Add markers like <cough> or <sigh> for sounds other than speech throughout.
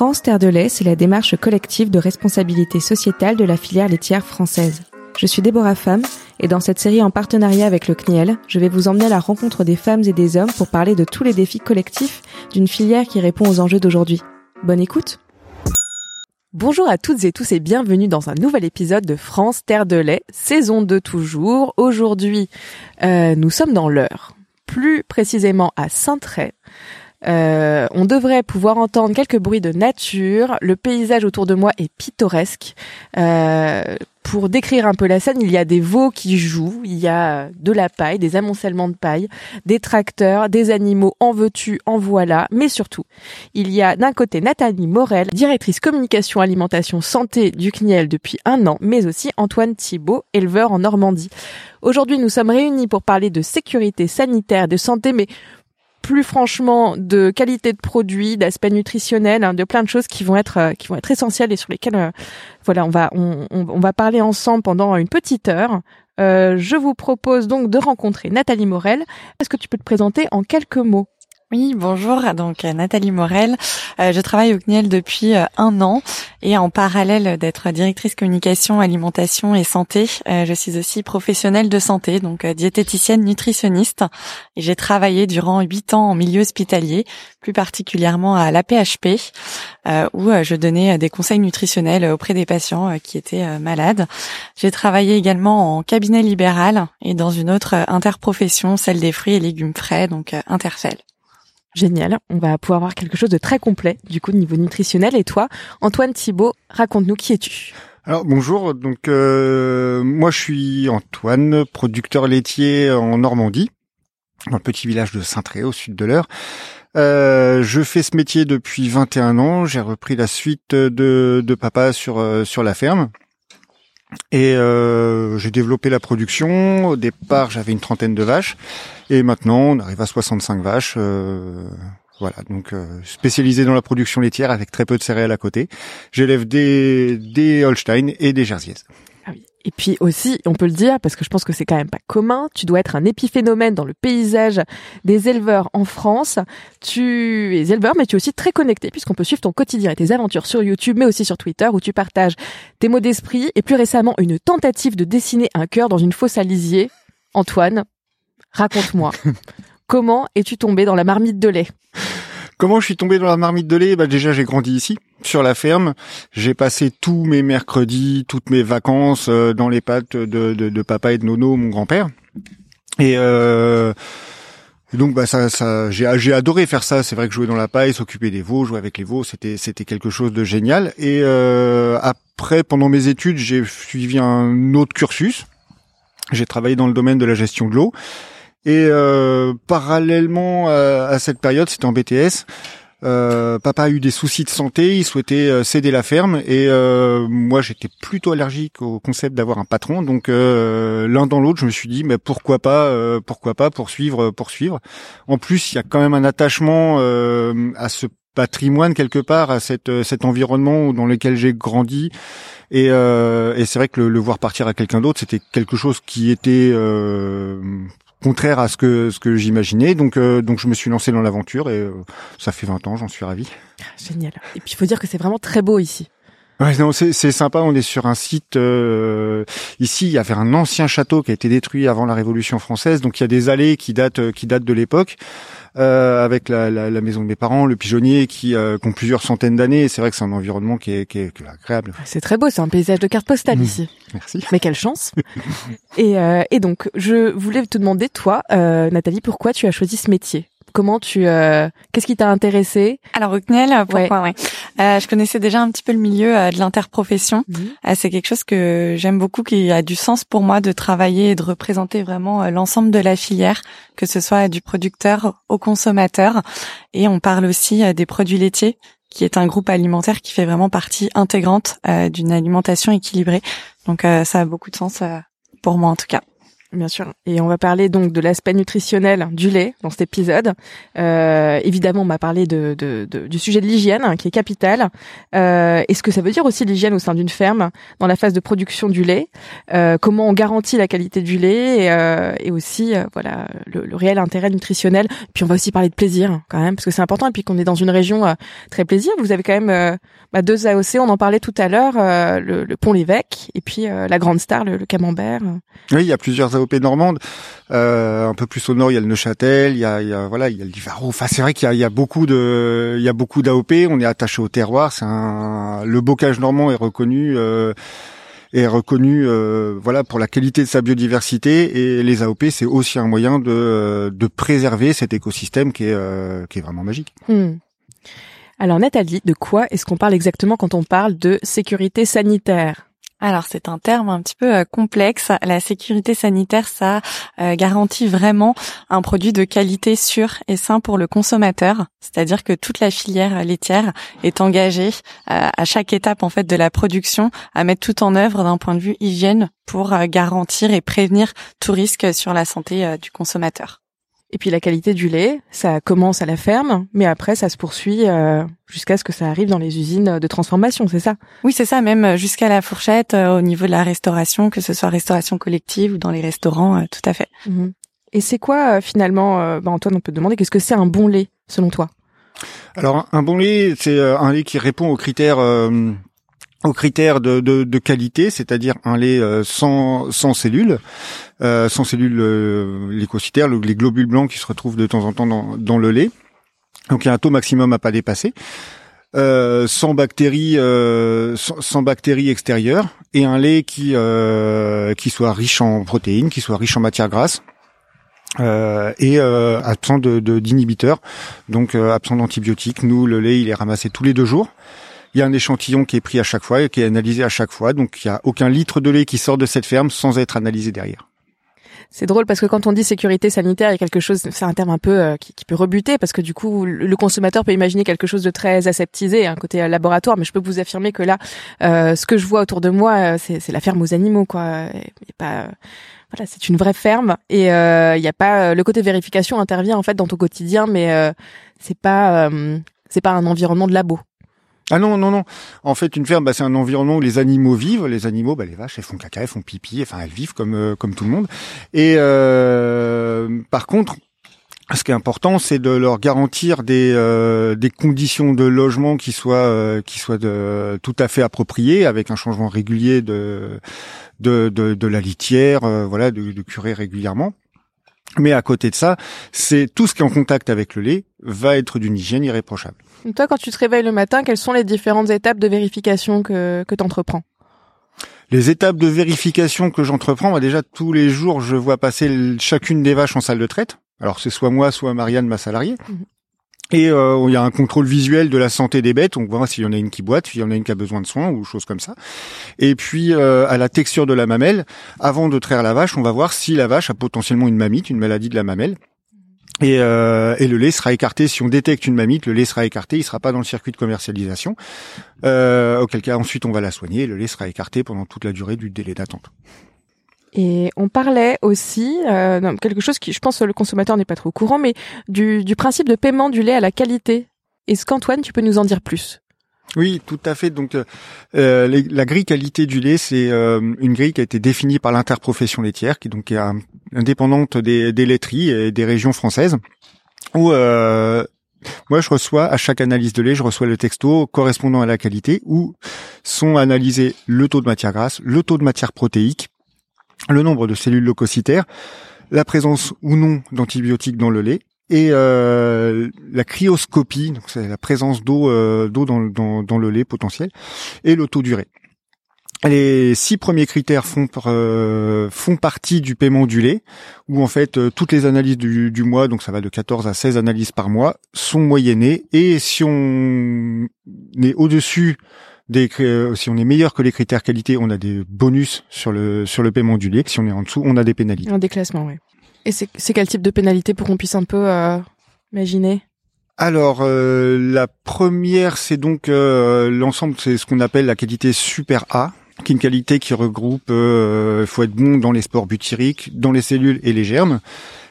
France Terre de lait, c'est la démarche collective de responsabilité sociétale de la filière laitière française. Je suis Déborah Femme et dans cette série en partenariat avec le CNIEL, je vais vous emmener à la rencontre des femmes et des hommes pour parler de tous les défis collectifs d'une filière qui répond aux enjeux d'aujourd'hui. Bonne écoute Bonjour à toutes et tous et bienvenue dans un nouvel épisode de France Terre de lait, saison 2 toujours. Aujourd'hui, euh, nous sommes dans l'heure, plus précisément à Saint-Tray. Euh, on devrait pouvoir entendre quelques bruits de nature. Le paysage autour de moi est pittoresque. Euh, pour décrire un peu la scène, il y a des veaux qui jouent, il y a de la paille, des amoncellements de paille, des tracteurs, des animaux en veux-tu, en voilà, mais surtout, il y a d'un côté Nathalie Morel, directrice communication, alimentation, santé du CNIEL depuis un an, mais aussi Antoine Thibault, éleveur en Normandie. Aujourd'hui, nous sommes réunis pour parler de sécurité sanitaire, de santé, mais plus franchement de qualité de produit, d'aspect nutritionnel, hein, de plein de choses qui vont être euh, qui vont être essentielles et sur lesquelles euh, voilà on va on, on, va parler ensemble pendant une petite heure. Euh, je vous propose donc de rencontrer Nathalie Morel. Est-ce que tu peux te présenter en quelques mots? Oui, bonjour. Donc Nathalie Morel. Euh, je travaille au CNIEL depuis euh, un an et en parallèle d'être directrice communication, alimentation et santé, euh, je suis aussi professionnelle de santé, donc diététicienne, nutritionniste. J'ai travaillé durant huit ans en milieu hospitalier, plus particulièrement à l'APHP, où je donnais des conseils nutritionnels auprès des patients qui étaient malades. J'ai travaillé également en cabinet libéral et dans une autre interprofession, celle des fruits et légumes frais, donc Interfel. Génial, on va pouvoir avoir quelque chose de très complet du coup au niveau nutritionnel. Et toi, Antoine Thibault, raconte-nous qui es-tu? Alors bonjour, donc euh, moi je suis Antoine, producteur laitier en Normandie, un petit village de Saint-Tré au sud de l'Eure. Euh, je fais ce métier depuis 21 ans, j'ai repris la suite de, de papa sur, euh, sur la ferme. Et euh, j'ai développé la production. Au départ, j'avais une trentaine de vaches. Et maintenant, on arrive à 65 vaches. Euh, voilà, donc euh, spécialisé dans la production laitière avec très peu de céréales à côté. J'élève des, des Holstein et des Jerseys. Et puis aussi, on peut le dire, parce que je pense que c'est quand même pas commun, tu dois être un épiphénomène dans le paysage des éleveurs en France. Tu es éleveur, mais tu es aussi très connecté, puisqu'on peut suivre ton quotidien et tes aventures sur YouTube, mais aussi sur Twitter, où tu partages tes mots d'esprit, et plus récemment, une tentative de dessiner un cœur dans une fosse à lisier. Antoine, raconte-moi. <laughs> Comment es-tu tombé dans la marmite de lait? Comment je suis tombé dans la marmite de lait? Bah déjà j'ai grandi ici, sur la ferme. J'ai passé tous mes mercredis, toutes mes vacances euh, dans les pattes de, papa et de Nono, mon grand-père. Et euh, donc bah ça, j'ai adoré faire ça. C'est vrai que jouer dans la paille, s'occuper des veaux, jouer avec les veaux, c'était c'était quelque chose de génial. Et euh, après, pendant mes études, j'ai suivi un autre cursus. J'ai travaillé dans le domaine de la gestion de l'eau. Et euh, parallèlement à, cette période, c'était en BTS. Euh, papa a eu des soucis de santé, il souhaitait euh, céder la ferme et euh, moi j'étais plutôt allergique au concept d'avoir un patron. Donc euh, l'un dans l'autre, je me suis dit mais pourquoi pas, pourquoi pas poursuivre, poursuivre. En plus, il y a quand même un attachement à ce patrimoine quelque part, à cette, cet environnement dans lequel j'ai grandi. Et, et c'est vrai que le, le, voir partir à quelqu'un d'autre, c'était quelque chose qui était contraire à ce que ce que j'imaginais. Donc euh, donc je me suis lancé dans l'aventure et euh, ça fait 20 ans, j'en suis ravi. Génial. Et puis il faut dire que c'est vraiment très beau ici. Ouais, non, c'est sympa. On est sur un site euh, ici. Il y avait un ancien château qui a été détruit avant la Révolution française, donc il y a des allées qui datent qui datent de l'époque. Euh, avec la, la, la, maison de mes parents, le pigeonnier qui, euh, qui ont plusieurs centaines d'années. C'est vrai que c'est un environnement qui est, qui est, qui est agréable. C'est très beau, c'est un paysage de carte postale mmh. ici. Merci. Mais quelle chance. et, euh, et donc, je voulais te demander, toi, euh, Nathalie, pourquoi tu as choisi ce métier? Comment tu, euh, qu'est-ce qui t'a intéressé Alors au CNEL, pourquoi ouais. Euh, je connaissais déjà un petit peu le milieu euh, de l'interprofession. Mhm. Euh, c'est quelque chose que j'aime beaucoup, qui a du sens pour moi de travailler et de représenter vraiment l'ensemble de la filière, que ce soit du producteur au consommateur. Et on parle aussi des produits laitiers, qui est un groupe alimentaire qui fait vraiment partie intégrante d'une alimentation équilibrée. Donc ça a beaucoup de sens pour moi en tout cas. Bien sûr. Et on va parler donc de l'aspect nutritionnel du lait dans cet épisode. Euh, évidemment, on va parler de, de, de, du sujet de l'hygiène hein, qui est capital. Euh, et ce que ça veut dire aussi l'hygiène au sein d'une ferme dans la phase de production du lait. Euh, comment on garantit la qualité du lait et, euh, et aussi euh, voilà le, le, réel intérêt nutritionnel. Puis on va aussi parler de plaisir quand même parce que c'est important. Et puis qu'on est dans une région euh, très plaisir. Vous avez quand même bah, deux AOC. On en parlait tout à l'heure. le, le pont l'évêque et puis la grande star le, le camembert. Oui, il y a plusieurs AOP normande. Euh, un peu plus au nord, il y a le Neuchâtel, il y a, voilà, il y a le Livaro. Enfin, c'est vrai qu'il y a, beaucoup de, il y a beaucoup d'AOP. On est attaché au terroir. C'est un, le bocage normand est reconnu. Euh, est reconnu euh, voilà pour la qualité de sa biodiversité et les AOP c'est aussi un moyen de, de préserver cet écosystème qui est qui est vraiment magique. Hmm. Alors Nathalie, de quoi est-ce qu'on parle exactement quand on parle de sécurité sanitaire? Alors c'est un terme un petit peu euh, complexe. La sécurité sanitaire, ça euh, garantit vraiment un produit de qualité sûr et sain pour le consommateur. C'est-à-dire que toute la filière laitière est engagée euh, à chaque étape en fait de la production à mettre tout en œuvre d'un point de vue hygiène pour garantir et prévenir tout risque sur la santé du consommateur. Et puis la qualité du lait, ça commence à la ferme, mais après ça se poursuit euh, jusqu'à ce que ça arrive dans les usines de transformation, c'est ça? Oui, c'est ça, même jusqu'à la fourchette euh, au niveau de la restauration, que ce soit restauration collective ou dans les restaurants, euh, tout à fait. Mhm. Et c'est quoi finalement, bah Antoine, on peut te demander, qu'est-ce que c'est un bon lait selon toi? Alors un bon lait, c'est un lait qui répond aux critères aux critères de, qualité, c'est-à-dire un lait euh, sans, cellules, euh, sans cellules euh, lécocytaires, les globules blancs qui se retrouvent de temps en temps dans, le lait. Donc il y a un taux maximum à pas dépasser. Euh, sans bactéries, euh, sans, bactéries extérieures, et un lait qui euh, qui soit riche en protéines, qui soit riche en matières grasses, euh, et euh, absent de d'inhibiteurs, donc absent d'antibiotiques. Nous, le lait, il est ramassé tous les deux jours. Il y a un échantillon qui est pris à chaque fois et qui est analysé à chaque fois. Donc il n'y a aucun litre de lait qui sort de cette ferme sans être analysé derrière. C'est drôle parce que quand on dit sécurité sanitaire, il y a quelque chose, c'est un terme un peu euh, qui, peut rebuter parce que du coup, le consommateur peut imaginer quelque chose de très aseptisé, un côté euh, laboratoire. Mais je peux vous affirmer que là, euh, ce que je vois autour de moi, c'est la ferme aux animaux, quoi. Pas, voilà, c'est une vraie ferme et il n'y a pas le côté vérification intervient en fait dans ton quotidien, mais c'est pas, c'est pas un environnement de labo. Ah non, non, non. En fait, une ferme, bah, c'est un environnement où les animaux vivent. Les animaux, bah, les vaches, elles font caca, elles font pipi. Enfin, elles vivent comme euh, comme tout le monde. Et euh, par contre, ce qui est important, c'est de leur garantir des euh, des conditions de logement qui soient qui soient tout à fait appropriées, avec un changement régulier de de la litière, voilà, de curer régulièrement. Mais à côté de ça, c'est tout ce qui est en contact avec le lait va être d'une hygiène irréprochable. toi, quand tu te réveilles le matin, quelles sont les différentes étapes de vérification que, que tu entreprends Les étapes de vérification que j'entreprends, bah déjà tous les jours, je vois passer chacune des vaches en salle de traite. Alors c'est soit moi, soit Marianne, ma salariée. Et euh, il y a un contrôle visuel de la santé des bêtes, on voit s'il y en a une qui boite, s'il y en a une qui a besoin de soins ou choses comme ça. Et puis euh, à la texture de la mamelle, avant de traire la vache, on va voir si la vache a potentiellement une mamite, une maladie de la mamelle. Et, euh, le lait sera écarté. Si on détecte une mamite, le lait sera écarté. Il sera pas dans le circuit de commercialisation. Auquel cas, ensuite, on va la soigner. Le lait sera écarté pendant toute la durée du délai d'attente. Et on parlait aussi euh, quelque chose qui, je pense, le consommateur n'est pas trop au courant, mais du, du principe de paiement du lait à la qualité. Est-ce qu'Antoine, tu peux nous en dire plus? Oui, tout à fait. Donc, euh, la grille qualité du lait, c'est euh, une grille qui a été définie par l'interprofession laitière, qui donc est indépendante des, des laiteries et des régions françaises, où euh, moi, je reçois à chaque analyse de lait, je reçois le texto correspondant à la qualité, où sont analysés le taux de matière grasse, le taux de matière protéique, le nombre de cellules leucocytaires, la présence ou non d'antibiotiques dans le lait et euh, la cryoscopie, donc c'est la présence d'eau euh, d'eau dans, dans, dans, le lait potentiel, et le taux d'urée. Les six premiers critères font, euh, font partie du paiement du lait, où en fait euh, toutes les analyses du, du, mois, donc ça va de 14 à 16 analyses par mois, sont moyennées, et si on est au-dessus euh, si on est meilleur que les critères qualité, on a des bonus sur le sur le paiement du lait. Si on est en dessous, on a des pénalités. Un déclassement, oui. Et c'est quel type de pénalité pour qu'on puisse un peu euh, imaginer? Alors euh, la première, c'est donc l'ensemble, c'est ce qu'on appelle la qualité super A. qui est une qualité qui regroupe, il faut être bon dans les sports butyriques, dans les cellules et les germes.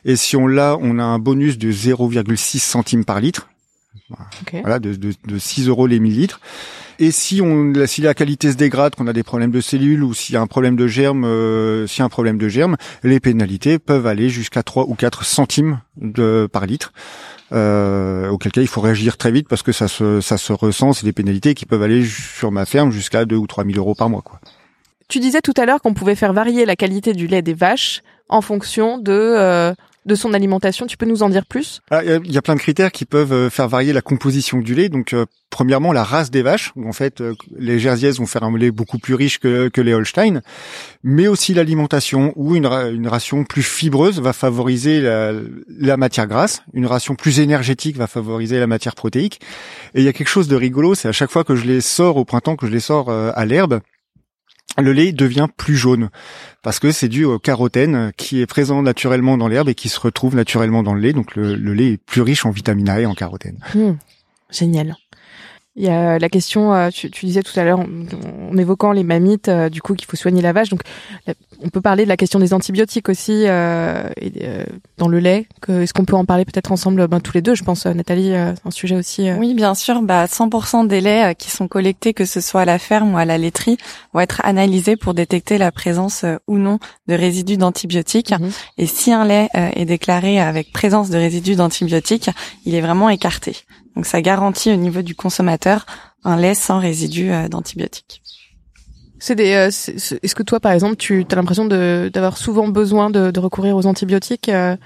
Et si on l'a, on a un bonus de 0,6 centimes par litre. Voilà, de, de, de 6 euros les millilitres. Et si on, si la qualité se dégrade, qu'on a des problèmes de cellules ou s'il y a un problème de germe, euh, s'il y a un problème de germe, les pénalités peuvent aller jusqu'à 3 ou 4 centimes de, par litre. Euh, auquel cas il faut réagir très vite parce que ça se, ça se ressent, c'est des pénalités qui peuvent aller sur ma ferme jusqu'à 2 ou 3 000 euros par mois. Quoi. Tu disais tout à l'heure qu'on pouvait faire varier la qualité du lait des vaches en fonction de euh, de son alimentation. Tu peux nous en dire plus? Ah, Il y, a plein de critères qui peuvent euh, faire varier la composition du lait. Donc, euh, premièrement, la race des vaches. En fait, euh, les Jersiaises vont faire un lait beaucoup plus riche que, les Holstein, mais aussi l'alimentation, où une, ration plus fibreuse va favoriser la, matière grasse, une ration plus énergétique va favoriser la matière protéique. Et il y a quelque chose de rigolo, c'est à chaque fois que je les sors au printemps, que je les sors à l'herbe, le lait devient plus jaune parce que c'est dû au carotène qui est présent naturellement dans l'herbe et qui se retrouve naturellement dans le lait. Donc le, lait est plus riche en vitamine A et en carotène. Hmm. génial. Il y a la question, euh, tu, disais tout à l'heure, en, évoquant les mammites, euh, du coup, qu'il faut soigner la vache. Donc, on peut parler de la question des antibiotiques aussi euh, et, dans le lait. Est-ce qu'on peut en parler peut-être ensemble, ben, tous les deux Je pense, Nathalie, c'est un sujet aussi. Oui, bien sûr. Bah, 100% des laits qui sont collectés, que ce soit à la ferme ou à la laiterie, vont être analysés pour détecter la présence ou non de résidus d'antibiotiques. Mhm. Et si un lait est déclaré avec présence de résidus d'antibiotiques, il est vraiment écarté. Donc ça garantit au niveau du consommateur un lait sans résidus euh, d'antibiotiques. C'est des. Euh, est-ce que toi, par exemple, tu as l'impression d'avoir souvent besoin de, recourir aux antibiotiques euh,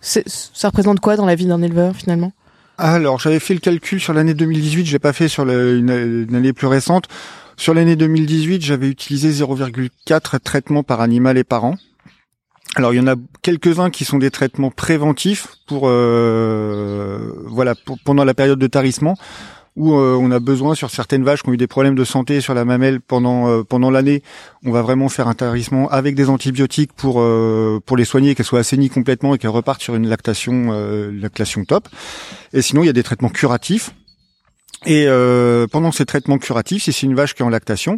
Ça représente quoi dans la vie d'un éleveur finalement? Alors, j'avais fait le calcul sur l'année 2018. Je l'ai pas fait sur une, une, année plus récente. Sur l'année 2018, j'avais utilisé 0,4 traitements par animal et par an. Alors il y en a quelques-uns qui sont des traitements préventifs pour euh, voilà pendant la période de tarissement où euh, on a besoin sur certaines vaches qui ont eu des problèmes de santé sur la mamelle pendant euh, pendant l'année, on va vraiment faire un tarissement avec des antibiotiques pour pour les soigner qu'elles soient assainies complètement et qu'elles repartent sur une lactation lactation top. Et sinon il y a des traitements curatifs. Et pendant ces traitements curatifs, si c'est une vache qui est en lactation,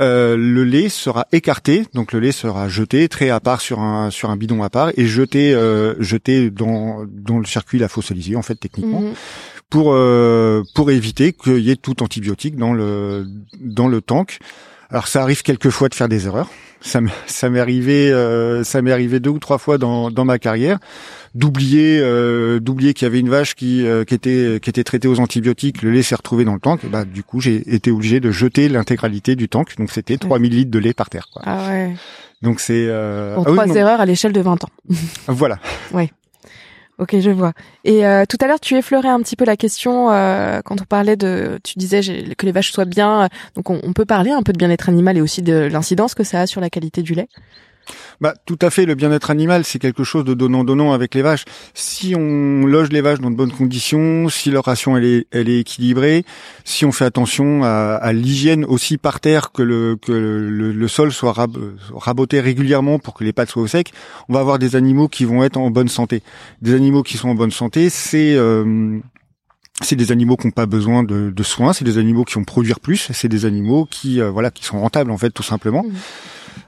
euh, le lait sera écarté, donc le lait sera jeté, très à part sur un sur un bidon à part et jeté euh, jeté dans dans le circuit la fossiliser en fait techniquement. Mhm. Pour euh, pour éviter qu'il y ait tout antibiotique dans le dans le tank. Alors ça arrive quelquefois de faire des erreurs. Ça ça m'est arrivé ça m'est arrivé deux ou trois fois dans dans ma carrière d'oublier euh, d'oublier qu'il y avait une vache qui euh, qui était qui était traitée aux antibiotiques, le lait s'est retrouvé dans le tank, bah du coup j'ai été obligé de jeter l'intégralité du tank, donc c'était 3000 litres de lait par terre. Quoi. Ah ouais. Donc c'est euh... Ah trois erreurs à l'échelle de 20 ans. voilà. Ouais. Ok, je vois. Et euh, tout à l'heure, tu effleurais un petit peu la question euh, quand on parlait de, tu disais que les vaches soient bien. Donc, on, on peut parler un peu de bien-être animal et aussi de l'incidence que ça a sur la qualité du lait? Bah, tout à fait. Le bien-être animal, c'est quelque chose de donnant-donnant avec les vaches. Si on loge les vaches dans de bonnes conditions, si leur ration elle est, elle est équilibrée, si on fait attention à, l'hygiène aussi par terre, que le que le, sol soit raboté régulièrement pour que les pattes soient au sec, on va avoir des animaux qui vont être en bonne santé. Des animaux qui sont en bonne santé, c'est euh, c'est des animaux qui n'ont pas besoin de, soins, c'est des animaux qui vont produire plus, c'est des animaux qui euh, voilà qui sont rentables en fait tout simplement. Mmh.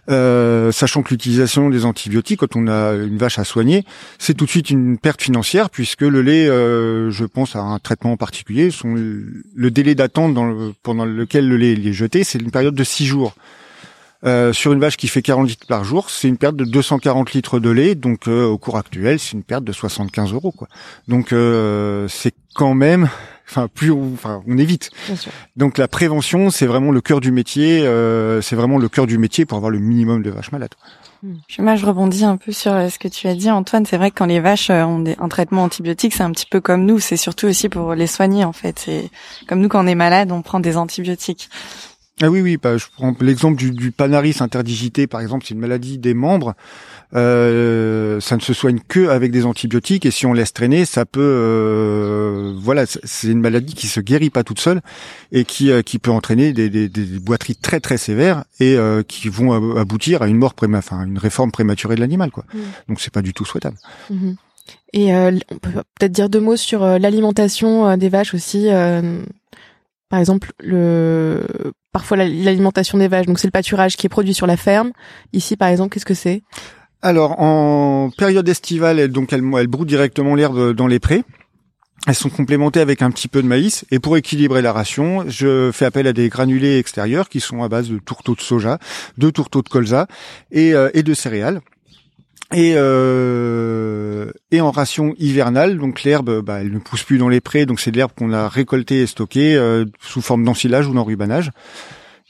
Euh, sachant que l'utilisation des antibiotiques, quand on a une vache à soigner, c'est tout de suite une perte financière puisque le lait, euh, je pense à un traitement en particulier, le délai d'attente pendant lequel le lait est jeté, c'est une période de 6 jours. Euh, sur une vache qui fait 40 litres par jour, c'est une perte de 240 litres de lait. Donc au cours actuel, c'est une perte de 75 euros. Donc c'est quand même enfin plus on, enfin on évite. Donc la prévention, c'est vraiment le cœur du métier. Euh, c'est vraiment le cœur du métier pour avoir le minimum de vaches malades. Hmm. Moi, je rebondis un peu sur euh, ce que tu as dit, Antoine. C'est vrai que quand les vaches euh, ont un traitement antibiotique, c'est un petit peu comme nous. C'est surtout aussi pour les soigner, en fait. C'est comme nous, quand on est malade, on prend des antibiotiques. Ah oui, oui. Bah, je prends l'exemple du, du panaris interdigité, par exemple. C'est une maladie des membres. Euh, ça ne se soigne que avec des antibiotiques et si on laisse traîner, ça peut, euh, voilà, c'est une maladie qui se guérit pas toute seule et qui euh, qui peut entraîner des, des, des, boiteries très très sévères et euh, qui vont aboutir à une mort préma, enfin une réforme prématurée de l'animal, quoi. Mmh. Donc c'est pas du tout souhaitable. Mmh. Et on peut peut-être dire deux mots sur l'alimentation des vaches aussi. Par exemple, le parfois l'alimentation des vaches. Donc c'est le pâturage qui est produit sur la ferme. Ici, par exemple, qu'est-ce que c'est? Alors en période estivale, donc elles, elles broutent directement l'herbe dans les prés. Elles sont complémentées avec un petit peu de maïs et pour équilibrer la ration, je fais appel à des granulés extérieurs qui sont à base de tourteaux de soja, de tourteaux de colza et, euh, et de céréales. Et, euh, et en ration hivernale, donc l'herbe, bah, elle ne pousse plus dans les prés, donc c'est de l'herbe qu'on a récoltée et stockée euh, sous forme d'ensilage ou d'enrubanage.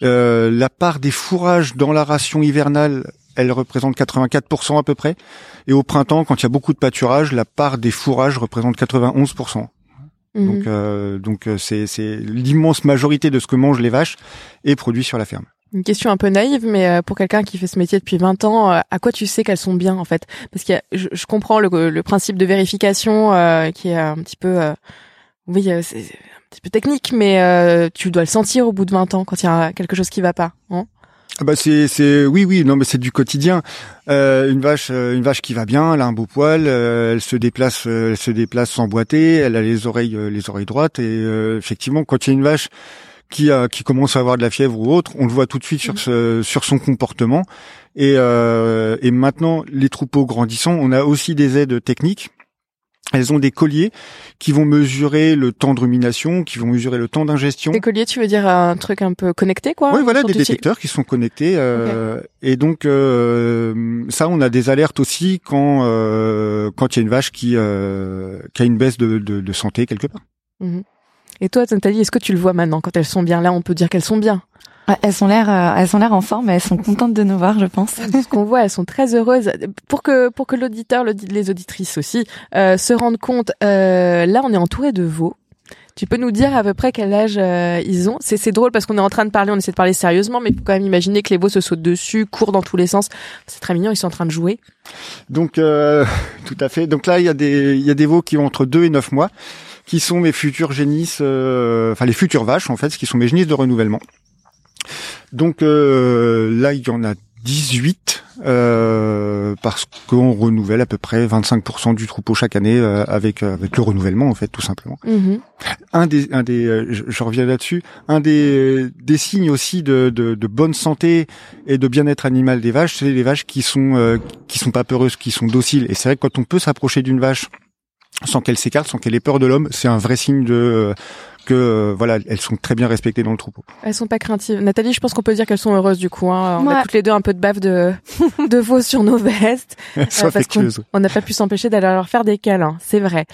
Euh, la part des fourrages dans la ration hivernale, elle représente 84% à peu près. Et au printemps, quand il y a beaucoup de pâturage, la part des fourrages représente 91%. Mhm. Donc, euh, donc c'est, c'est l'immense majorité de ce que mangent les vaches est produit sur la ferme. Une question un peu naïve, mais euh, pour quelqu'un qui fait ce métier depuis 20 ans, à quoi tu sais qu'elles sont bien en fait? Parce que je, je, comprends le, le, principe de vérification qui est un petit peu, oui, c'est un petit peu technique, mais tu dois le sentir au bout de 20 ans quand il y a quelque chose qui va pas. Hein? Ah bah c'est c'est oui oui non mais c'est du quotidien. Euh, une vache euh, une vache qui va bien, elle a un beau poil, euh, elle se déplace elle se déplace sans boiter, elle a les oreilles les oreilles droites et effectivement quand il y a une vache qui a qui commence à avoir de la fièvre ou autre, on le voit tout de suite sur ce, sur son comportement et et maintenant les troupeaux grandissant, on a aussi des aides techniques elles ont des colliers qui vont mesurer le temps de rumination, qui vont mesurer le temps d'ingestion. Des colliers, tu veux dire un truc un peu connecté, quoi Oui, voilà, des détecteurs qui sont connectés. Euh, Et donc euh, ça, on a des alertes aussi quand euh, quand il y a une vache qui euh, qui a une baisse de, de, de santé quelque part. Mhm. Et toi, Nathalie, est-ce que tu le vois maintenant quand elles sont bien? Là, on peut dire qu'elles sont bien. Elles sont l'air, euh, elles sont l'air en forme, elles sont contentes de nous voir, je pense. Ce qu'on voit, elles sont très heureuses. Pour que pour que l'auditeur, les auditrices aussi, euh, se rendent compte, euh, là, on est entouré de veaux. Tu peux nous dire à peu près quel âge euh, ils ont? C'est c'est drôle parce qu'on est en train de parler, on essaie de parler sérieusement, mais il faut quand même imaginer que les veaux se sautent dessus, courent dans tous les sens. C'est très mignon, ils sont en train de jouer. Donc <laughs> tout à fait. Donc là, il y a des il y a des veaux qui ont entre 2 et 9 mois, qui sont mes futurs génisses, enfin les futures vaches en fait, ce qui sont mes génisses de renouvellement. Donc euh, là, il y en a 18 euh, parce qu'on renouvelle à peu près 25% du troupeau chaque année euh, avec avec le renouvellement en fait tout simplement. Mm-hmm. Un des un des je, reviens là-dessus un des des signes aussi de, de, de bonne santé et de bien-être animal des vaches c'est les vaches qui sont qui sont pas peureuses qui sont dociles et c'est vrai que quand on peut s'approcher d'une vache sans qu'elle s'écarte, sans qu'elle ait peur de l'homme, c'est un vrai signe de que euh, voilà, elles sont très bien respectées dans le troupeau. Elles sont pas craintives. Nathalie, je pense qu'on peut dire qu'elles sont heureuses du coup. Hein. On a toutes les deux un peu de bave de <laughs> de veau sur nos vestes <laughs> euh, parce qu'on n'a pas pu s'empêcher d'aller leur faire des câlins, c'est vrai.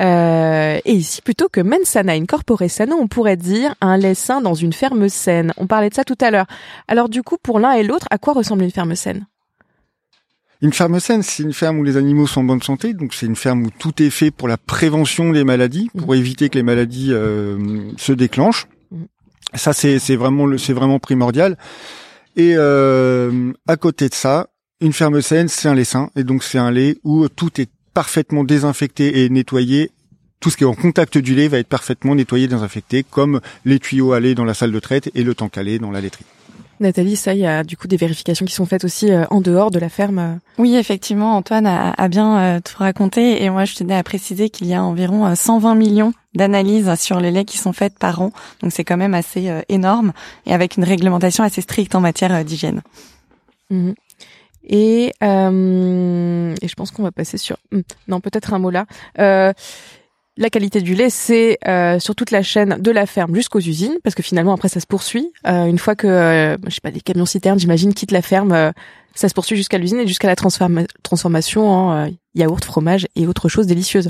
Euh, et ici, plutôt que mensana incorpore sano, on pourrait dire un lait sain dans une ferme saine. On parlait de ça tout à l'heure. Alors du coup, pour l'un et l'autre, à quoi ressemble une ferme saine? Une ferme saine, c'est une ferme où les animaux sont en bonne santé, donc c'est une ferme où tout est fait pour la prévention des maladies, pour mmh. éviter que les maladies euh, se déclenchent. Mmh. Ça, c'est vraiment c'est vraiment primordial. Et euh, à côté de ça, une ferme saine, c'est un lait sain, et donc c'est un lait où tout est parfaitement désinfecté et nettoyé. Tout ce qui est en contact du lait va être parfaitement nettoyé, désinfecté, comme les tuyaux à lait dans la salle de traite et le tank à lait dans la laiterie. Nathalie, ça, il y a du coup des vérifications qui sont faites aussi euh, en dehors de la ferme. Euh. Oui, effectivement, Antoine a, bien euh, tout raconté et moi je tenais à préciser qu'il y a environ 120 millions d'analyses sur les laits qui sont faites par an, donc c'est quand même assez énorme et avec une réglementation assez stricte en matière d'hygiène. Mhm. Et, et je pense qu'on va passer sur hmm, non peut-être un mot là. La qualité du lait, c'est euh, sur toute la chaîne de la ferme jusqu'aux usines, parce que finalement après ça se poursuit. Euh, une fois que, euh, je sais pas, les camions citernes, j'imagine, quittent la ferme, ça se poursuit jusqu'à l'usine et jusqu'à la transformation en yaourt, fromage et autres choses délicieuses.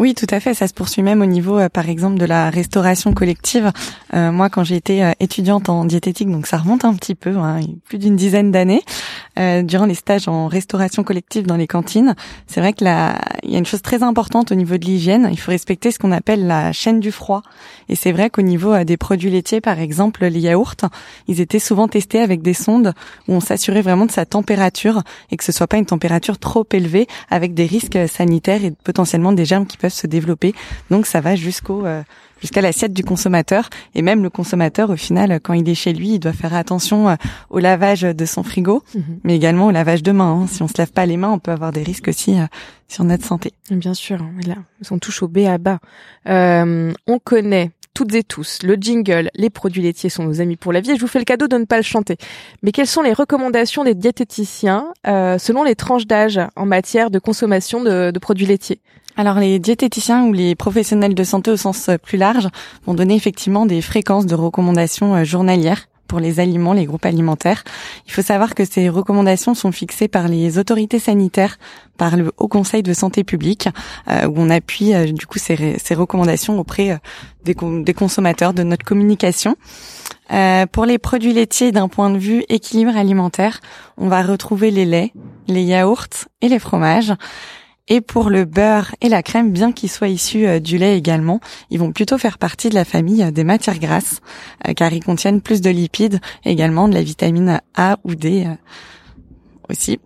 Oui, tout à fait. Ça se poursuit même au niveau, euh, par exemple, de la restauration collective. Euh, moi, quand j'ai été euh, étudiante en diététique, donc ça remonte un petit peu, hein, plus d'une dizaine d'années, durant les stages en restauration collective dans les cantines, c'est vrai que là, il y a une chose très importante au niveau de l'hygiène. Il faut respecter ce qu'on appelle la chaîne du froid. Et c'est vrai qu'au niveau des produits laitiers, par exemple, les yaourts, ils étaient souvent testés avec des sondes où on s'assurait vraiment de sa température et que ce soit pas une température trop élevée avec des risques sanitaires et potentiellement des germes qui peuvent se développer. Donc ça va jusqu'au euh, jusqu'à l'assiette du consommateur et même le consommateur au final quand il est chez lui il doit faire attention euh, au lavage de son frigo mhm. mais également au lavage de mains hein. si on se lave pas les mains on peut avoir des risques aussi euh, sur notre santé bien sûr là on touche au B à bas on connaît toutes et tous, le jingle, les produits laitiers sont nos amis pour la vie et je vous fais le cadeau de ne pas le chanter. Mais quelles sont les recommandations des diététiciens euh, selon les tranches d'âge en matière de consommation de, de produits laitiers? Alors les diététiciens ou les professionnels de santé au sens plus large vont donner effectivement des fréquences de recommandations euh, journalières pour les aliments, les groupes alimentaires. Il faut savoir que ces recommandations sont fixées par les autorités sanitaires, par le Haut Conseil de santé publique, euh, où on appuie euh, du coup ces, recommandations auprès euh, des, consommateurs de notre communication. pour les produits laitiers, d'un point de vue équilibre alimentaire, on va retrouver les laits, les yaourts et les fromages. Et pour le beurre et la crème, bien qu'ils soient issus euh, du lait également, ils vont plutôt faire partie de la famille euh, des matières grasses, euh, car ils contiennent plus de lipides, également de la vitamine A ou D aussi.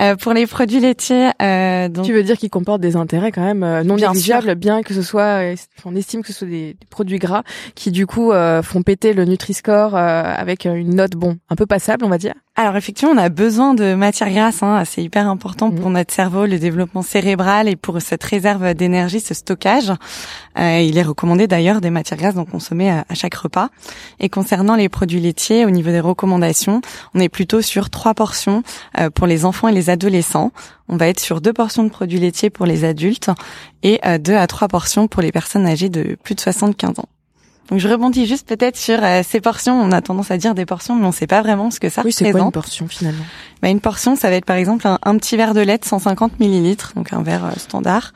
Euh, pour les produits laitiers, euh, donc... tu veux dire qu'ils comportent des intérêts quand même non bien négligeables, bien que ce soit, on estime que ce soit des, produits gras qui du coup font péter le Nutri-Score avec une note bon un peu passable, on va dire. Alors effectivement, on a besoin de matières grasses. Hein. C'est hyper important pour mhm. notre cerveau, le développement cérébral et pour cette réserve d'énergie, ce stockage. Euh, il est recommandé d'ailleurs des matières grasses d'en consommer à, chaque repas. Et concernant les produits laitiers, au niveau des recommandations, on est plutôt sur trois portions euh, pour les enfants et les adolescents. On va être sur deux portions de produits laitiers pour les adultes et euh, deux à trois portions pour les personnes âgées de plus de 75 ans. Donc je rebondis juste peut-être sur euh, ces portions. On a tendance à dire des portions, mais on ne sait pas vraiment ce que ça oui, représente. Oui, c'est quoi une portion finalement bah, Une portion, ça va être par exemple un, petit verre de lait de 150 millilitres, donc un verre euh, standard.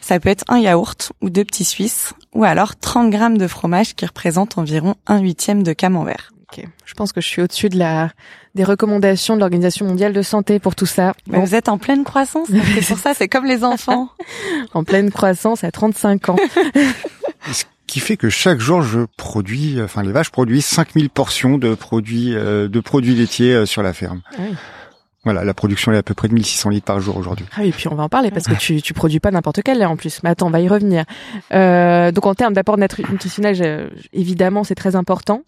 Ça peut être un yaourt ou deux petits suisses, ou alors 30 grammes de fromage qui représente environ un huitième de camembert. Ok, je pense que je suis au-dessus de la des recommandations de l'Organisation mondiale de santé pour tout ça. Bon. Vous êtes en pleine croissance, <laughs> c'est pour ça, c'est comme les enfants. en pleine croissance à 35 ans qui fait que chaque jour je produis, enfin les vaches produisent 5000 portions de produits euh, de produits laitiers euh, sur la ferme. Ah voilà, la production est à peu près de 1600 litres par jour aujourd'hui. Ah oui, et puis on va en parler parce que tu, tu produis pas n'importe quel lait en plus. Mais attends, on va y revenir. Euh, donc en termes d'apport nutritionnel, évidemment, c'est très important.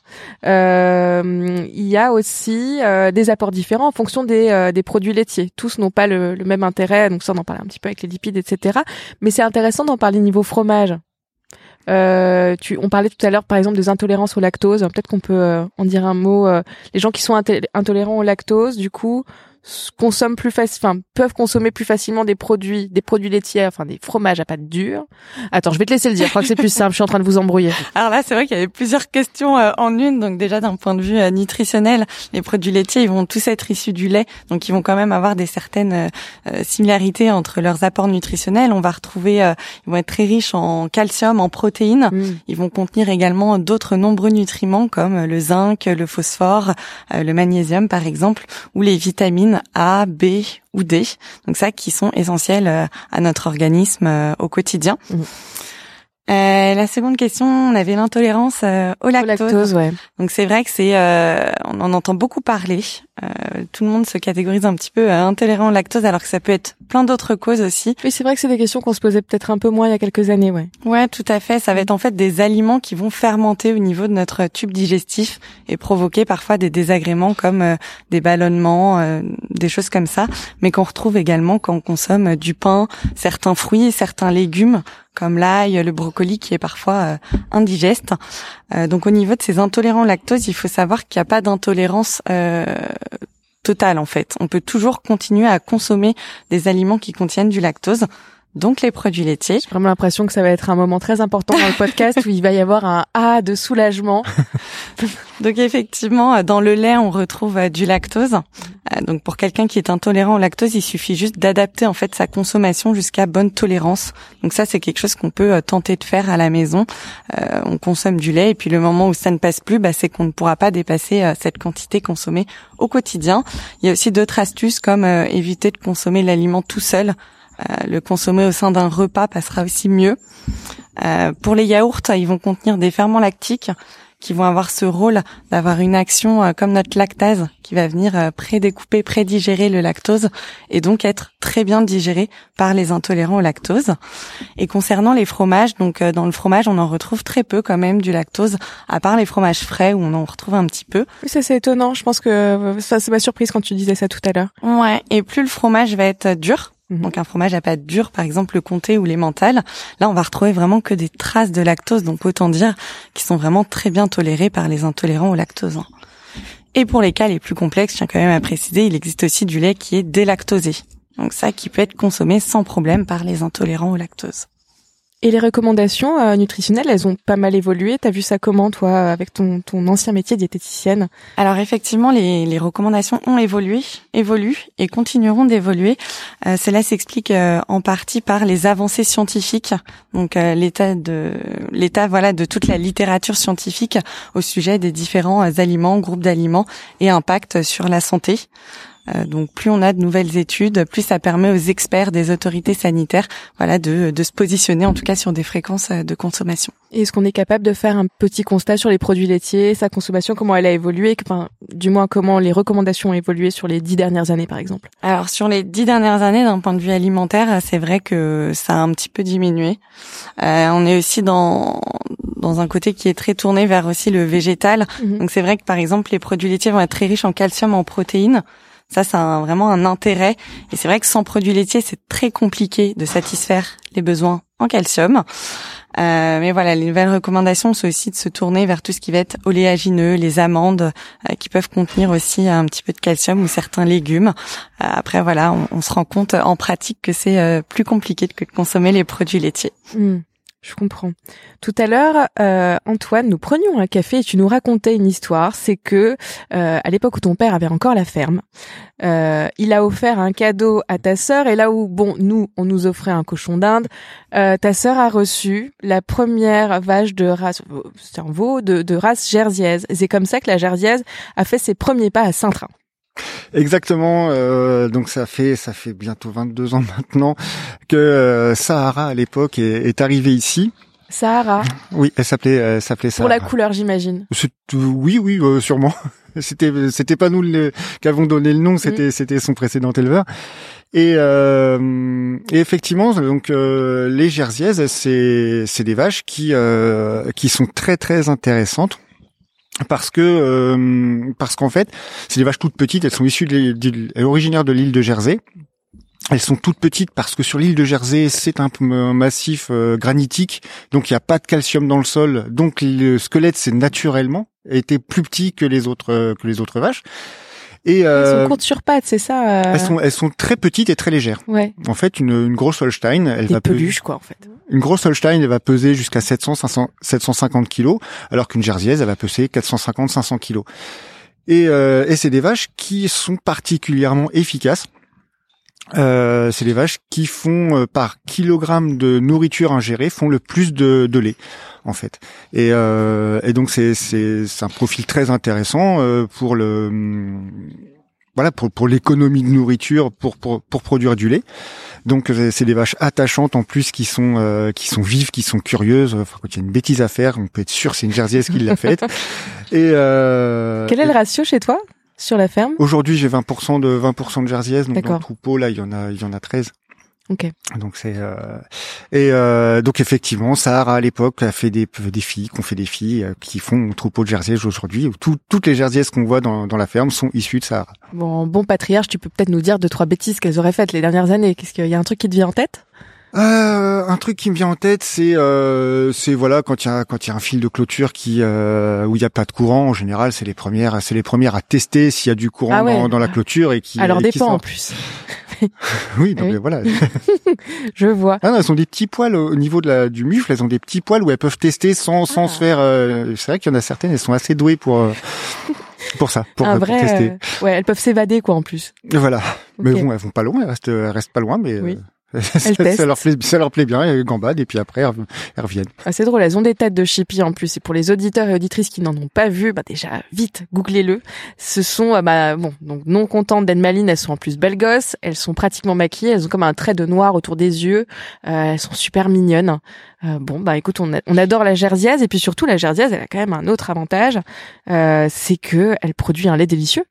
Euh, il y a aussi euh, des apports différents en fonction des, euh, des produits laitiers. Tous n'ont pas le, le, même intérêt, donc ça on en parlait un petit peu avec les lipides, etc. Mais c'est intéressant d'en parler niveau fromage. Euh, on parlait tout à l'heure, par exemple, des intolérances au lactose. Peut-être qu'on peut, euh, en dire un mot. Euh, les gens qui sont intolérants au lactose, du coup, consomment plus enfin peuvent consommer plus facilement des produits, des produits laitiers, enfin des fromages à pâte dure. Attends, je vais te laisser le dire. Je crois que c'est plus simple. Je suis en train de vous embrouiller. <laughs> Alors là, c'est vrai qu'il y avait plusieurs questions euh, en une. Donc déjà d'un point de vue euh, nutritionnel, les produits laitiers, ils vont tous être issus du lait, donc ils vont quand même avoir des certaines euh, similarités entre leurs apports nutritionnels. On va retrouver, ils vont être très riches en calcium, en protéines. Mm. Ils vont contenir également d'autres nombreux nutriments comme le zinc, le phosphore, le magnésium par exemple, ou les vitamines a, B ou D. Donc ça qui sont essentiels euh, à notre organisme euh, au quotidien. Mmh. Euh, la seconde question, on avait l'intolérance euh, au lactose. ouais. Donc c'est vrai que c'est, euh, on en entend beaucoup parler. Euh, tout le monde se catégorise un petit peu intolérant au lactose, alors que ça peut être plein d'autres causes aussi. Oui, c'est vrai que c'est des questions qu'on se posait peut-être un peu moins il y a quelques années, ouais. Ouais, tout à fait. Ça va être en fait des aliments qui vont fermenter au niveau de notre tube digestif et provoquer parfois des désagréments comme des ballonnements, des choses comme ça, mais qu'on retrouve également quand on consomme du pain, certains fruits, certains légumes comme l'ail, le brocoli qui est parfois euh, indigeste. Euh, donc au niveau de ces intolérants lactose, il faut savoir qu'il n'y a pas d'intolérance euh, totale en fait. On peut toujours continuer à consommer des aliments qui contiennent du lactose donc les produits laitiers. J'ai vraiment l'impression que ça va être un moment très important dans le podcast où il va y avoir un A de soulagement. <laughs> <laughs> donc effectivement, dans le lait, on retrouve euh, du lactose. Euh, donc pour quelqu'un qui est intolérant au lactose, il suffit juste d'adapter en fait sa consommation jusqu'à bonne tolérance. Donc ça, c'est quelque chose qu'on peut euh, tenter de faire à la maison. on consomme du lait et puis le moment où ça ne passe plus, bah, c'est qu'on ne pourra pas dépasser cette quantité consommée au quotidien. Il y a aussi d'autres astuces comme éviter de consommer l'aliment tout seul. Euh, le consommer au sein d'un repas passera aussi mieux. Euh, pour les yaourts, ils vont contenir des ferments lactiques qui vont avoir ce rôle d'avoir une action euh, comme notre lactase qui va venir euh, prédécouper, prédigérer le lactose et donc être très bien digéré par les intolérants au lactose. Et concernant les fromages, donc dans le fromage, on en retrouve très peu quand même du lactose, à part les fromages frais où on en retrouve un petit peu. Oui, ça c'est étonnant. Je pense que ça c'est ma surprise quand tu disais ça tout à l'heure. Ouais. Et plus le fromage va être dur, Mhm. Donc un fromage à pâte dure, par exemple le comté ou les mentales, là on va retrouver vraiment que des traces de lactose, donc autant dire qu'ils sont vraiment très bien tolérés par les intolérants au lactose. Et pour les cas les plus complexes, je tiens quand même à préciser, il existe aussi du lait qui est délactosé. Donc ça qui peut être consommé sans problème par les intolérants au lactose. Et les recommandations euh, nutritionnelles, elles ont pas mal évolué. T'as vu ça comment, toi, avec ton, ton ancien métier diététicienne? Alors effectivement, les, les recommandations ont évolué, évoluent et continueront d'évoluer. Euh, cela s'explique euh, en partie par les avancées scientifiques, donc l'état de l'état voilà de toute la littérature scientifique au sujet des différents aliments, groupes d'aliments et impact sur la santé. Euh, donc plus on a de nouvelles études, plus ça permet aux experts des autorités sanitaires, voilà, de, de se positionner en tout cas sur des fréquences euh, de consommation. Est-ce qu'on est capable de faire un petit constat sur les produits laitiers, sa consommation, comment elle a évolué, enfin, du moins comment les recommandations ont évolué sur les dix dernières années, par exemple? Alors sur les dix dernières années, d'un point de vue alimentaire, c'est vrai que ça a un petit peu diminué. Euh, on est aussi dans dans un côté qui est très tourné vers aussi le végétal. Mhm. Donc c'est vrai que par exemple les produits laitiers vont être très riches en calcium, en protéines. Ça, c'est vraiment un intérêt. Et c'est vrai que sans produits laitiers, c'est très compliqué de satisfaire les besoins en calcium. Euh, mais voilà, les nouvelles recommandations sont aussi de se tourner vers tout ce qui va être oléagineux, les amandes, euh, qui peuvent contenir aussi un petit peu de calcium ou certains légumes. Euh, après, voilà, on, se rend compte en pratique que c'est euh, plus compliqué que de consommer les produits laitiers. Hmm. Je comprends. Tout à l'heure, euh, Antoine, nous prenions un café et tu nous racontais une histoire. C'est que euh, à l'époque où ton père avait encore la ferme, euh, il a offert un cadeau à ta sœur et là où bon nous on nous offrait un cochon d'Inde, ta sœur a reçu la première vache de race, c'est un veau de, de race jersiaise. C'est comme ça que la jersiaise a fait ses premiers pas à Saint-Train. Exactement. Euh, donc ça fait ça fait bientôt 22 ans maintenant que euh, Sahara à l'époque est, est arrivée ici. Sahara. Oui, elle s'appelait elle s'appelait Sahara. Pour la couleur, j'imagine. Oui, oui, euh, sûrement. <laughs> C'était c'était pas nous qui avons donné le nom, mm. c'était c'était son précédent éleveur. Et, euh, et, effectivement, donc les Jersiaises, c'est c'est des vaches qui qui sont très très intéressantes parce que euh, parce qu'en fait, c'est des vaches toutes petites. Elles sont issues de, originaires de l'île de Jersey. Elles sont toutes petites parce que sur l'île de Jersey, c'est un, massif euh, granitique, donc il n'y a pas de calcium dans le sol, donc le squelette c'est naturellement été plus petit que les autres euh, que les autres vaches. Et elles sont courtes sur pattes, c'est ça Elles sont elles sont très petites et très légères. Ouais. En fait, une, une grosse Holstein, elle des va peluches quoi en fait. Une grosse Holstein, elle va peser jusqu'à 700, 500, 750 kilos, alors qu'une Jersiaise, elle va peser 450, 500 kilos. Et, euh, et c'est des vaches qui sont particulièrement efficaces. Euh, c'est des vaches qui font euh, par kilogramme de nourriture ingérée font le plus de, de lait en fait. Et, euh, et donc c'est un profil très intéressant euh, pour le voilà pour pour l'économie de nourriture pour pour pour produire du lait. Donc euh, c'est des vaches attachantes en plus qui sont euh, qui sont vives, qui sont curieuses. Enfin, quand il y a une bêtise à faire, on peut être sûr c'est une Jerseyesse qui l'a faite? <laughs> et euh, quel est le ratio chez toi? Sur la ferme Aujourd'hui, j'ai 20% de 20% de Jerseyesse, donc dans le troupeau là, il y en a il y en a 13. Okay. Donc c'est euh, et euh, donc effectivement Sahara à l'époque a fait des des filles, qu'on fait des filles euh, qui font troupeau de Jersey aujourd'hui. Tout, toutes les Jerseys qu'on voit dans, dans la ferme sont issues de Sahara. Bon, bon patriarche, tu peux peut-être nous dire deux trois bêtises qu'elles auraient faites les dernières années. Qu'est-ce qu'il y a un truc qui te vient en tête? Euh, un truc qui me vient en tête, c'est euh, c'est voilà quand il y a quand il y a un fil de clôture qui euh, où il y a pas de courant en général, c'est les premières c'est les premières à tester s'il y a du courant ah dans, dans, la clôture et qui alors et dépend en plus. <laughs> oui, <laughs> donc voilà. <laughs> Je vois. Ah non, elles ont des petits poils au niveau de la, du mufle. Elles ont des petits poils où elles peuvent tester sans, sans ah. se faire. Euh, c'est vrai qu'il y en a certaines, elles sont assez douées pour euh, pour ça, pour, Un vrai, tester. Euh, ouais, elles peuvent s'évader quoi en plus. Voilà. Mais bon, elles vont pas loin. Elles restent, elles restent pas loin, mais. Oui <laughs> ça, leur plaît, ça leur plaît bien, elles gambadent et puis après elles reviennent. Ah, c'est drôle, elles ont des têtes de chippie en plus. Et pour les auditeurs et auditrices qui n'en ont pas vu, bah déjà vite, googlez-le. Ce sont euh, bah bon, donc non contentes d'être malines, elles sont en plus belles gosses. Elles sont pratiquement maquillées, elles ont comme un trait de noir autour des yeux. Euh, elles sont super mignonnes. Euh, bon bah écoute, on, on adore la jersiaise et puis surtout la jersiaise, elle a quand même un autre avantage, euh, c'est que elle produit un lait délicieux.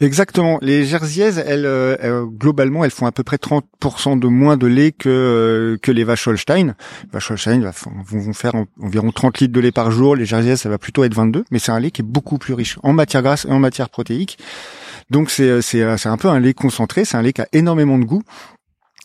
Exactement. Les Jersiaises, elles, euh, globalement, elles font à peu près 30% de moins de lait que euh, que les vaches Holstein. Les vaches Holstein vont faire environ 30 litres de lait par jour. Les Jersiaises, ça va plutôt être 22, mais c'est un lait qui est beaucoup plus riche en matière grasse et en matière protéique. Donc c'est c'est c'est un peu un lait concentré. C'est un lait qui a énormément de goût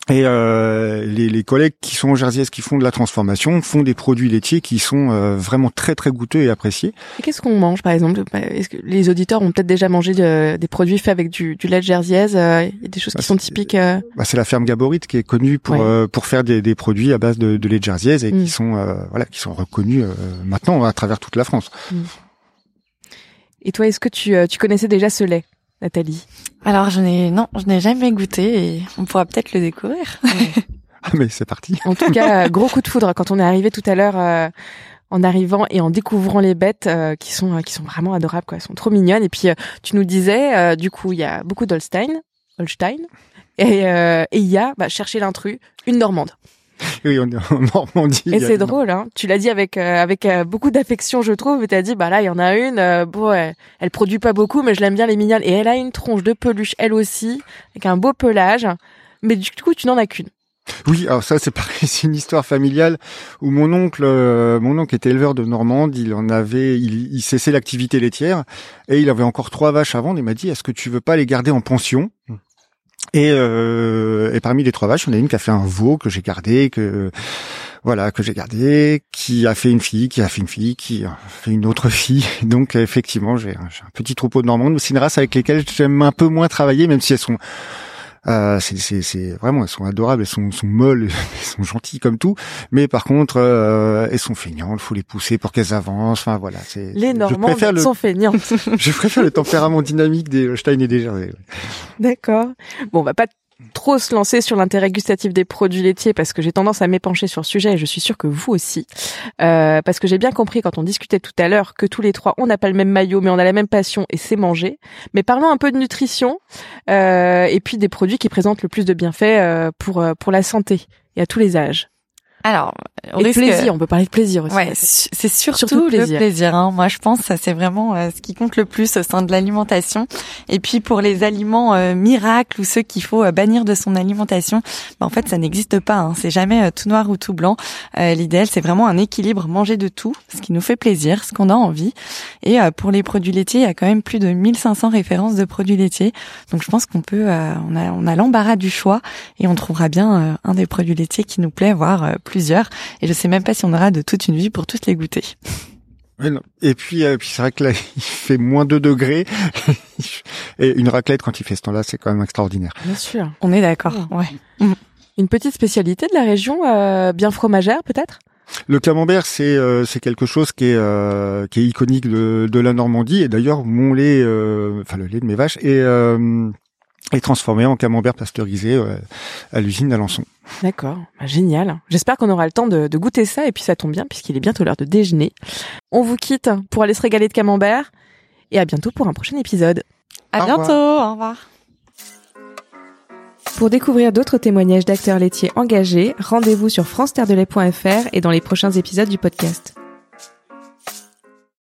Et euh, les, les, collègues qui sont en Jersiès, qui font de la transformation, font des produits laitiers qui sont euh, vraiment très très goûteux et appréciés? Qu'est-ce qu'on mange par exemple? Bah, Est-ce que les auditeurs ont peut-être déjà mangé des produits faits avec du, du lait de Jersiès euh, Il y a des choses qui bah, sont typiques. Euh bah, c'est la ferme Gaborite qui est connue pour pour faire des, des, produits à base de, de lait de et qui mm. sont voilà qui sont reconnus maintenant à travers toute la France. Mm. Et toi, est-ce que tu, tu connaissais déjà ce lait? Nathalie Alors je n'ai non, je n'ai jamais goûté et on pourra peut-être le découvrir. <laughs> ah mais c'est parti. En tout cas, gros coup de foudre quand on est arrivé tout à l'heure euh, en arrivant et en découvrant les bêtes euh, qui sont qui sont vraiment adorables quoi, elles sont trop mignonnes et puis euh, tu nous disais du coup, il y a beaucoup d'Holstein, Holstein et il y a bah, chercher l'intrus, une normande. <laughs> oui, on est en Normandie. Et c'est drôle, hein. Tu l'as dit avec euh, avec euh, beaucoup d'affection, je trouve. Mais t'as dit, bah là, il y en a une. Euh, bon, elle, produit pas beaucoup, mais je l'aime bien, les mignonnes. Et elle a une tronche de peluche, elle aussi, avec un beau pelage. Mais du coup, tu n'en as qu'une. Oui, alors ça c'est <laughs> pareil, c'est une histoire familiale où mon oncle, mon oncle était éleveur de Normande, il en avait, il, il cessait l'activité laitière et il avait encore trois vaches à vendre. Il m'a dit, est-ce que tu veux pas les garder en pension? Et, euh, et parmi les trois vaches, on a une qui a fait un veau que j'ai gardé, que voilà, que j'ai gardé, qui a fait une fille, qui a fait une fille, qui a fait une autre fille. <laughs> Donc effectivement, j'ai un, petit troupeau de Normandes. C'est une race avec lesquelles j'aime un peu moins travailler, même si elles sont euh, c'est vraiment, elles sont adorables, elles sont, sont molles, <laughs> elles sont gentilles comme tout. Mais par contre, euh, elles sont feignantes. Il faut les pousser pour qu'elles avancent. Enfin voilà, c'est. Les Normandes sont feignantes. <laughs> je préfère le tempérament dynamique des Stein et des Jersey. D'accord. Bon, on va pas trop se lancer sur l'intérêt gustatif des produits laitiers parce que j'ai tendance à m'épancher sur le sujet et je suis sûre que vous aussi. Euh, parce que j'ai bien compris quand on discutait tout à l'heure que tous les trois, on n'a pas le même maillot mais on a la même passion et c'est manger. Mais parlons un peu de nutrition euh, et puis des produits qui présentent le plus de bienfaits euh, pour, euh, pour la santé et à tous les âges. Alors, on et plaisir, on peut parler de plaisir aussi. Ouais, c'est surtout, le plaisir. Hein. Moi, je pense que c'est vraiment euh, ce qui compte le plus au sein de l'alimentation. Et puis pour les aliments euh, miracles ou ceux qu'il faut euh, bannir de son alimentation, bah, en fait, ça n'existe pas. Hein. C'est jamais tout noir ou tout blanc. L'idéal, c'est vraiment un équilibre, manger de tout, ce qui nous fait plaisir, ce qu'on a envie. Et pour les produits laitiers, il y a quand même plus de 1500 références de produits laitiers. Donc, je pense qu'on peut, on a, on a l'embarras du choix et on trouvera bien un des produits laitiers qui nous plaît, voire plus plusieurs. Et je sais même pas si on aura de toute une vie pour tous les goûter. Et puis, euh, puis c'est vrai que là, <laughs> il fait moins 2 degrés. <laughs> Et une raclette, quand il fait ce temps-là, c'est quand même extraordinaire. Bien sûr. On est d'accord. Ouais. <laughs> Une petite spécialité de la région, euh, bien fromagère peut-être? Le camembert, c'est euh, c'est quelque chose qui est qui est iconique de, de la Normandie et d'ailleurs mon lait, enfin le lait de mes vaches est est transformé en camembert pasteurisé euh, à l'usine d'Alençon. D'accord, bah, génial. J'espère qu'on aura le temps de, goûter ça et puis ça tombe bien puisqu'il est bientôt l'heure de déjeuner. On vous quitte pour aller se régaler de camembert et à bientôt pour un prochain épisode. À bientôt, au revoir. Pour découvrir d'autres témoignages d'acteurs laitiers engagés, rendez-vous sur france et dans les prochains épisodes du podcast.